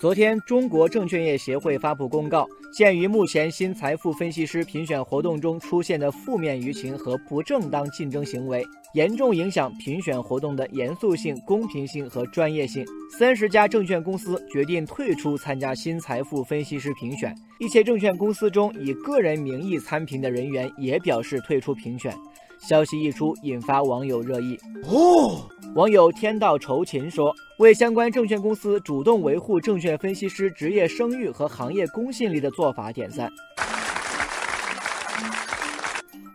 昨天，中国证券业协会发布公告，鉴于目前新财富分析师评选活动中出现的负面舆情和不正当竞争行为，严重影响评选活动的严肃性、公平性和专业性。三十家证券公司决定退出参加新财富分析师评选，一些证券公司中以个人名义参评的人员也表示退出评选。消息一出，引发网友热议。哦，网友天道酬勤说：“为相关证券公司主动维护证券分析师职业声誉和行业公信力的做法点赞。”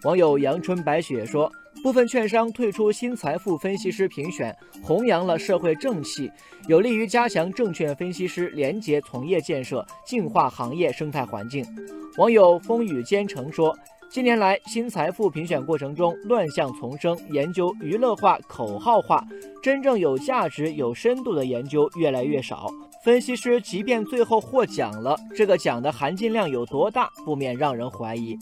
网友阳春白雪说：“部分券商退出新财富分析师评选，弘扬了社会正气，有利于加强证券分析师廉洁从业建设，净化行业生态环境。”网友风雨兼程说。近年来，新财富评选过程中乱象丛生，研究娱乐化、口号化，真正有价值、有深度的研究越来越少。分析师即便最后获奖了，这个奖的含金量有多大，不免让人怀疑。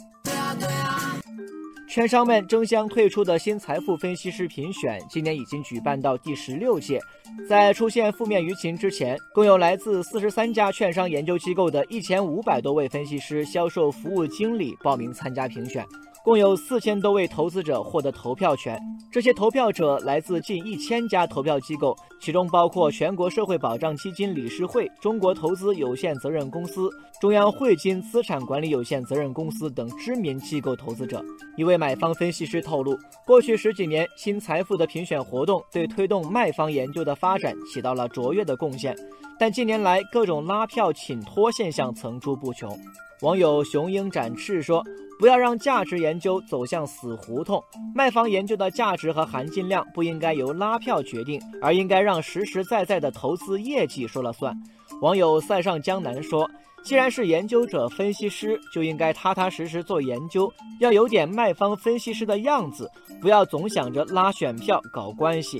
券商们争相退出的新财富分析师评选，今年已经举办到第十六届。在出现负面舆情之前，共有来自四十三家券商研究机构的一千五百多位分析师、销售服务经理报名参加评选。共有四千多位投资者获得投票权，这些投票者来自近一千家投票机构，其中包括全国社会保障基金理事会、中国投资有限责任公司、中央汇金资产管理有限责任公司等知名机构投资者。一位买方分析师透露，过去十几年，新财富的评选活动对推动卖方研究的发展起到了卓越的贡献，但近年来各种拉票请托现象层出不穷。网友雄鹰展翅说。不要让价值研究走向死胡同。卖方研究的价值和含金量不应该由拉票决定，而应该让实实在在的投资业绩说了算。网友塞上江南说：“既然是研究者、分析师，就应该踏踏实实做研究，要有点卖方分析师的样子，不要总想着拉选票、搞关系。”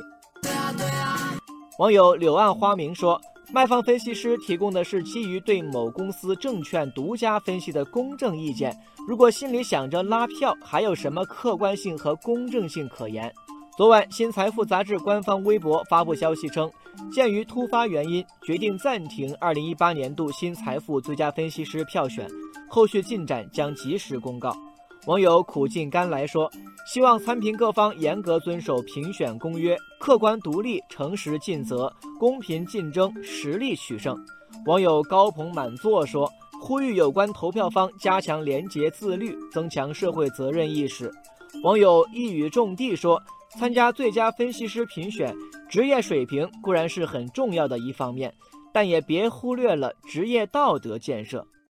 网友柳暗花明说。卖方分析师提供的是基于对某公司证券独家分析的公正意见，如果心里想着拉票，还有什么客观性和公正性可言？昨晚，新财富杂志官方微博发布消息称，鉴于突发原因，决定暂停2018年度新财富最佳分析师票选，后续进展将及时公告。网友苦尽甘来说：“希望参评各方严格遵守评选公约，客观独立、诚实尽责、公平竞争，实力取胜。”网友高朋满座说：“呼吁有关投票方加强廉洁自律，增强社会责任意识。”网友一语中的说：“参加最佳分析师评选，职业水平固然是很重要的一方面，但也别忽略了职业道德建设。”